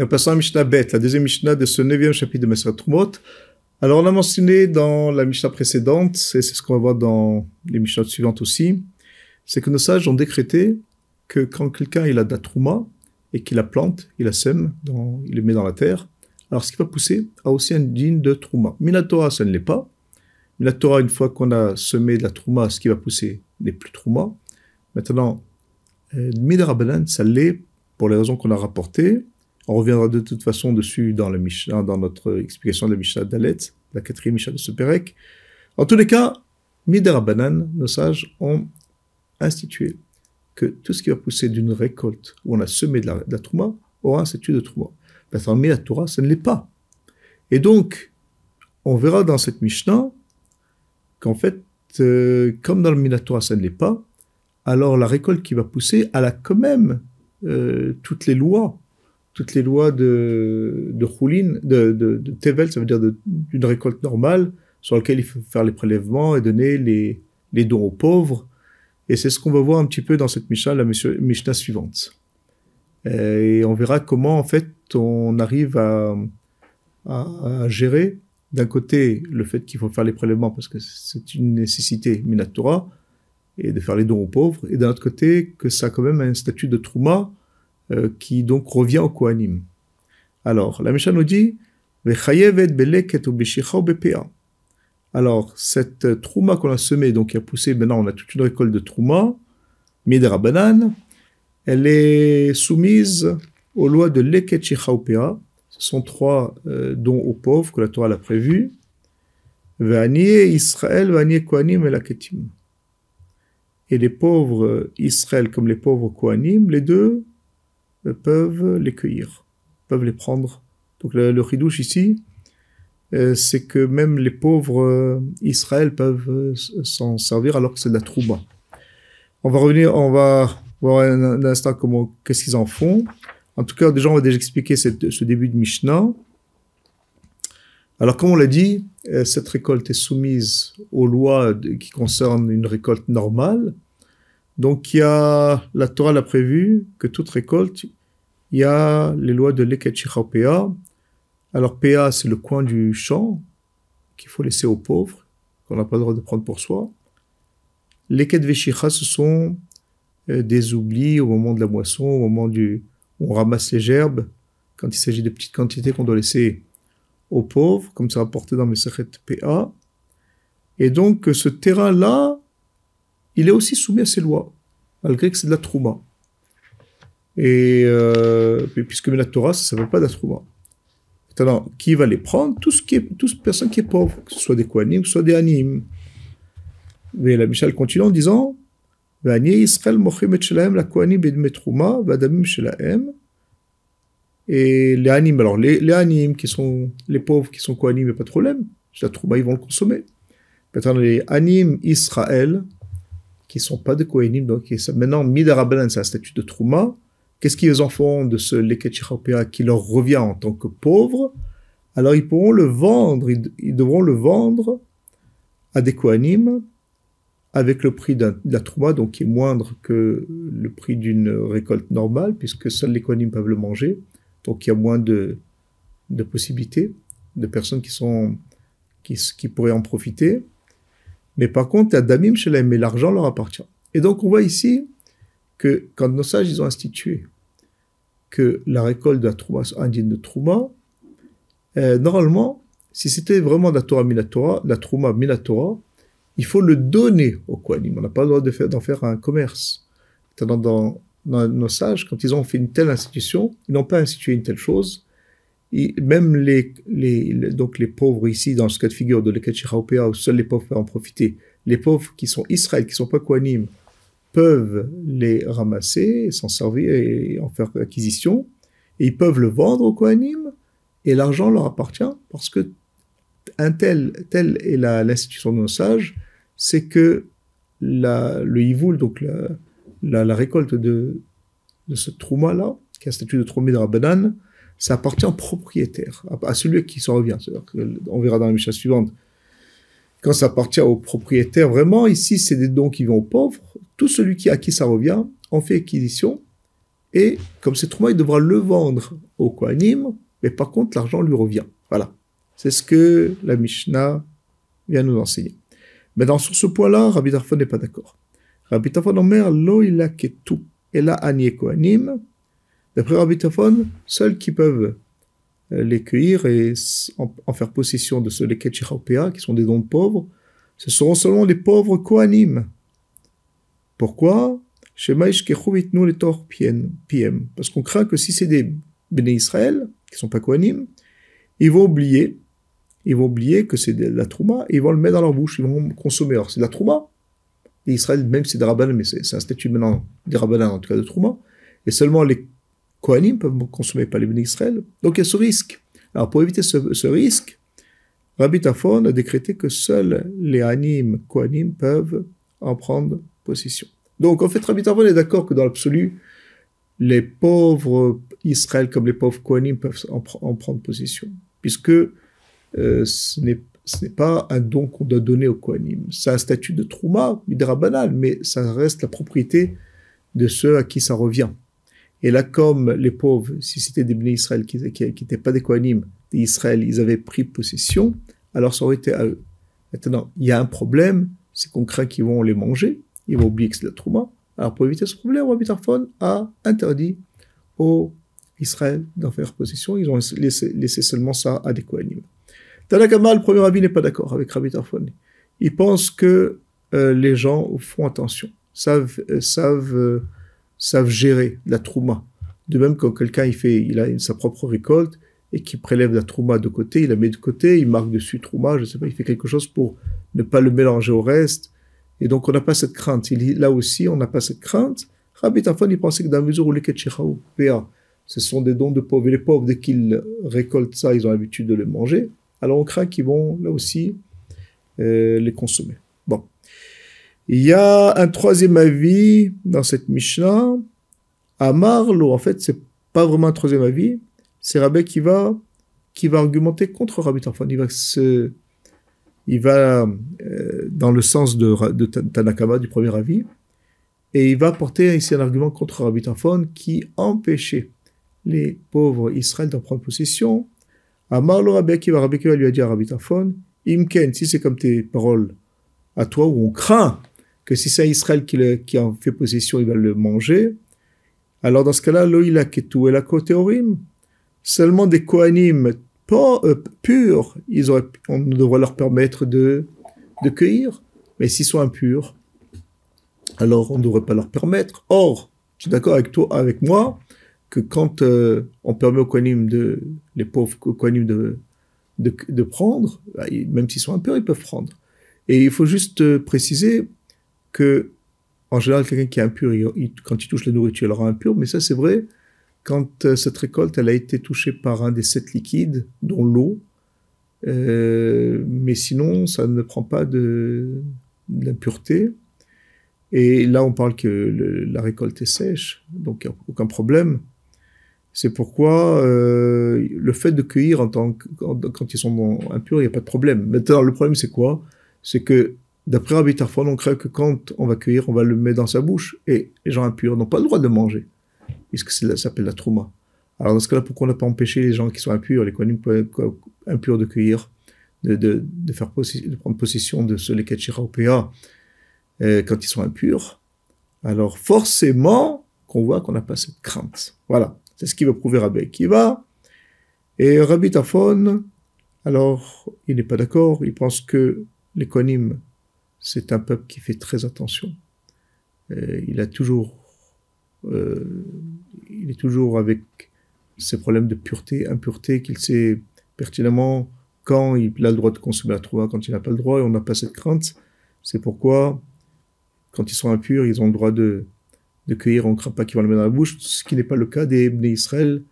Et en passant à Mishnah Bet, la deuxième Mishnah de ce neuvième chapitre de Mesra Trumot. Alors, on a mentionné dans la Mishnah précédente, et c'est ce qu'on va voir dans les Mishnahs suivantes aussi, c'est que nos sages ont décrété que quand quelqu'un il a de la trouma et qu'il la plante, il la sème, il le met dans la terre, alors ce qui va pousser a aussi un digne de trouma. Minatora, ça ne l'est pas. Minatora, une fois qu'on a semé de la trouma, ce qui va pousser n'est plus trouma. Maintenant, euh, Midrabanan, ça l'est pour les raisons qu'on a rapportées. On reviendra de toute façon dessus dans, dans notre explication de la Mishnah d'Alet, la quatrième Mishnah de Seperek. En tous les cas, Midrabanan, nos sages ont institué que tout ce qui va pousser d'une récolte où on a semé de la, trouma aura un statut de trouma. Maintenant, la Torah, ça ne l'est pas. Et donc, on verra dans cette Mishnah qu'en fait, euh, comme dans le Minatora, ça ne l'est pas, alors la récolte qui va pousser, elle a quand même euh, toutes les lois, toutes les lois de, de de, Tevel, ça veut dire d'une récolte normale, sur laquelle il faut faire les prélèvements et donner les, dons aux pauvres. Et c'est ce qu'on va voir un petit peu dans cette Mishnah, la Mishnah suivante. Et on verra comment, en fait, on arrive à, à, gérer d'un côté le fait qu'il faut faire les prélèvements parce que c'est une nécessité minatora et de faire les dons aux pauvres, et d'un autre côté que ça a quand même un statut de trouma euh, qui donc revient au Kohanim. Alors, la Mishnah nous dit alors, cette trouma qu'on a semée, donc qui a poussé, maintenant on a toute une récolte de trouma, midra banane, elle est soumise aux lois de leket Ce sont trois euh, dons aux pauvres que la Torah a prévu. Israël, vanier kohanim et laketim. Et les pauvres Israël comme les pauvres kohanim, les deux euh, peuvent les cueillir, peuvent les prendre. Donc le, le ici, euh, c'est que même les pauvres euh, Israël peuvent s'en servir alors que c'est de la trouba. On va revenir, on va voir un, instant comment, qu'est-ce qu'ils en font. En tout cas, déjà, on va déjà expliquer ce début de Mishnah. Alors, comme on l'a dit, cette récolte est soumise aux lois qui concernent une récolte normale. Donc, il y a, la Torah l'a prévu que toute récolte, il y a les lois de l'Eket alors PA, c'est le coin du champ qu'il faut laisser aux pauvres, qu'on n'a pas le droit de prendre pour soi. Veshicha, ce sont euh, des oublis au moment de la moisson, au moment du, où on ramasse les gerbes, quand il s'agit de petites quantités qu'on doit laisser aux pauvres, comme c'est rapporté dans mes PA. Et donc, ce terrain-là, il est aussi soumis à ces lois, malgré que c'est de la trouma. Et euh, puisque la Torah, ça ne s'appelle pas de la trouma. Maintenant, qui va les prendre? Tout ce qui est, toute qui est pauvre, que ce soit des ce soit des Anim. Mais la Michel continue en disant la Et les Anim, alors les, les qui sont les pauvres, qui sont n'y a pas de problème. La Trouma, ils vont le consommer. Maintenant, les Anim Israël, qui ne sont pas de Kohanim, donc maintenant, Midarabanan, c'est un statut de Trouma. Qu'est-ce qu'ils en font de ce leket qui leur revient en tant que pauvre Alors ils pourront le vendre, ils, devront le vendre à des Kohanim avec le prix de la trouma, donc qui est moindre que le prix d'une récolte normale, puisque seuls les Kohanim peuvent le manger. Donc il y a moins de, de possibilités, de personnes qui, sont, qui, qui pourraient en profiter. Mais par contre, à Damim Shalem, mais l'argent leur appartient. Et donc on voit ici que quand nos sages ils ont institué que la récolte de la Trouma soit indienne de Trouma, euh, normalement, si c'était vraiment de la Torah Minatora, la Trouma Minatora, il faut le donner au Kohanim. On n'a pas le droit d'en faire, faire, un commerce. Dans, nos sages, quand ils ont fait une telle institution, ils n'ont pas institué une telle chose. Même les, donc les pauvres ici, dans ce cas de figure de l'Ekachiraopéa, où seuls les pauvres peuvent en profiter, les pauvres qui sont Israël, qui sont pas Kohanim, peuvent les ramasser, s'en servir et en faire acquisition, et ils peuvent le vendre au Kohanim, et l'argent leur appartient, parce que un tel, telle est l'institution de nos sages, c'est que le hivoul, donc la, la, récolte de, de ce trouma-là, qui est un statut de troumé de Rabbanan, ça appartient au propriétaire, à, celui à qui ça revient. On verra dans la mission suivante quand ça appartient au propriétaire, vraiment, ici, c'est des dons qui vont aux pauvres. Tout celui qui, à qui ça revient, on fait acquisition Et comme c'est Trouma, il devra le vendre au Kohanim, mais par contre, l'argent lui revient. Voilà. C'est ce que la Mishnah vient nous enseigner. Maintenant, sur ce point-là, Rabbi Tarfon n'est pas d'accord. Rabbi Tarfon omer lo ila ketu, et là, Kohanim. D'après Rabbi Tarfon, seuls qui peuvent euh, les cueillir et en, faire possession de ce leket qui sont des dons de pauvres, ce seront seulement les pauvres Kohanim. Pourquoi? Parce qu'on craint que si c'est des Béné Israël, qui sont pas Kohanim, ils vont oublier, ils vont oublier que c'est de la Trouma, et ils vont le mettre dans leur bouche, ils vont consommer. Alors c'est de la Trouma, Israël, même si c'est des Rabbanan, mais c'est un statut maintenant des Rabbanan, en tout cas de Trouma, et seulement les Kohanim peuvent consommer, pas les Béné Israël. Donc il y a ce risque. Alors pour éviter ce, risque, Rabbi Tafon a décrété que seuls les Anim Kohanim peuvent en prendre possession. Donc en fait, Rabbi Tafon est d'accord que dans l'absolu, les pauvres Israël comme les pauvres Kohanim peuvent en, prendre possession, puisque euh, ce n'est pas un don qu'on doit donner aux Kohanim. C'est un statut de Trouma, Midra banal, mais ça reste la propriété de ceux à qui ça revient. Et là, comme les pauvres, si c'était des bénis Israël qui n'étaient pas des Kohanim, des Israël, ils avaient pris possession, alors ça aurait été à eux. Maintenant, il y a un problème, c'est qu'on craint qu'ils vont les manger, ils vont oublier que c'est la Trouma. Alors pour éviter ce problème, Rabbi Tarfon a interdit aux Israël d'en faire possession, ils ont laissé, seulement ça à des Kohanim. Tanakama, le premier avis, n'est pas d'accord avec Rabbi Tarfon. Il pense que euh, les gens font attention, savent, euh, savent euh, savent gérer la trouma. De même, quand quelqu'un il fait, il a sa propre récolte et qui prélève la trouma de côté, il la met de côté, il marque dessus trouma, je sais pas, il fait quelque chose pour ne pas le mélanger au reste. Et donc, on n'a pas cette crainte. Il, là aussi, on n'a pas cette crainte. Rabbi Tafon, il pensait que dans la mesure où les ce sont des dons de pauvres. Et les pauvres, dès qu'ils récoltent ça, ils ont l'habitude de les manger. Alors, on craint qu'ils vont, là aussi, euh, les consommer. Il y a un troisième avis dans cette Mishnah. À Marlo, en fait, c'est pas vraiment un troisième avis. C'est Rabbi qui va, qui va argumenter contre Rabbi Tarfon. Il va se, il va euh, dans le sens de, de, du premier avis. Et il va porter ici un argument contre Rabbi Tarfon qui empêchait les pauvres Israël d'en prendre possession. À Marlo, Rabbi qui va, Rabbi qui va lui dire à Rabbi Tarfon, Imken, si c'est comme tes paroles à toi où on craint que si c'est Israël qui, en fait possession, il va le manger. Alors dans ce cas-là, loïla ketu et la kotéorim, seulement des kohanim euh, purs, ils auraient, on devrait leur permettre de, de cueillir. Mais s'ils sont impurs, alors on ne devrait pas leur permettre. Or, je suis d'accord avec toi, avec moi, que quand euh, on permet aux kohanim de, les pauvres kohanim de, de, de prendre, bah, même s'ils sont impurs, ils peuvent prendre. Et il faut juste euh, préciser, que, en général, quelqu'un qui est impur, quand il touche la nourriture, il aura impur, mais ça c'est vrai quand euh, cette récolte, elle a été touchée par un des sept liquides, dont l'eau, euh, mais sinon, ça ne prend pas de d'impureté. Et là, on parle que la récolte est sèche, donc il n'y a aucun problème. C'est pourquoi euh, le fait de cueillir en tant que, quand, ils sont impurs, il n'y a pas de problème. Maintenant, le problème, c'est quoi? C'est que D'après Rabbi Tarfon, on crée que quand on va cueillir, on va le mettre dans sa bouche. Et les gens impurs n'ont pas le droit de manger, puisque ça s'appelle la trouma? Alors dans ce cas-là, pourquoi on n'a pas empêché les gens qui sont impurs, les kohanim impurs de cueillir, de, faire prendre possession de ce leket shiraopéa euh, quand ils sont impurs? Alors forcément qu'on voit qu'on n'a pas cette crainte. Voilà, c'est ce qui va prouver Rabbi Kiva. Et Rabbi alors il n'est pas d'accord, il pense que les kohanim c'est un peuple qui fait très attention. Euh, euh, il est toujours avec ses problèmes de pureté, impureté, qu'il sait pertinemment quand il a le droit de consommer la trouva, quand il n'a pas le droit, et on n'a pas cette crainte. C'est pourquoi, quand ils sont impurs, ils ont le droit de, de cueillir, on ne craint pas qu'ils vont le mettre dans la bouche, ce qui n'est pas le cas des Ibn Israël,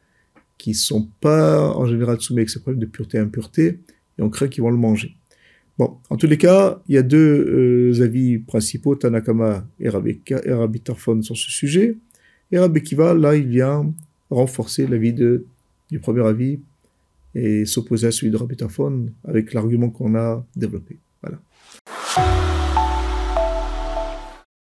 qui sont pas en général soumis avec ces problèmes de pureté et impureté, et on craint qu'ils vont le manger. Bon, en tous les cas, il y a deux euh, avis principaux, Tanakama et Rabbi, Tarfon sur ce sujet. Et Rabbi là, il vient renforcer l'avis du premier avis et s'opposer à celui de Rabbi avec l'argument qu'on a développé. Voilà.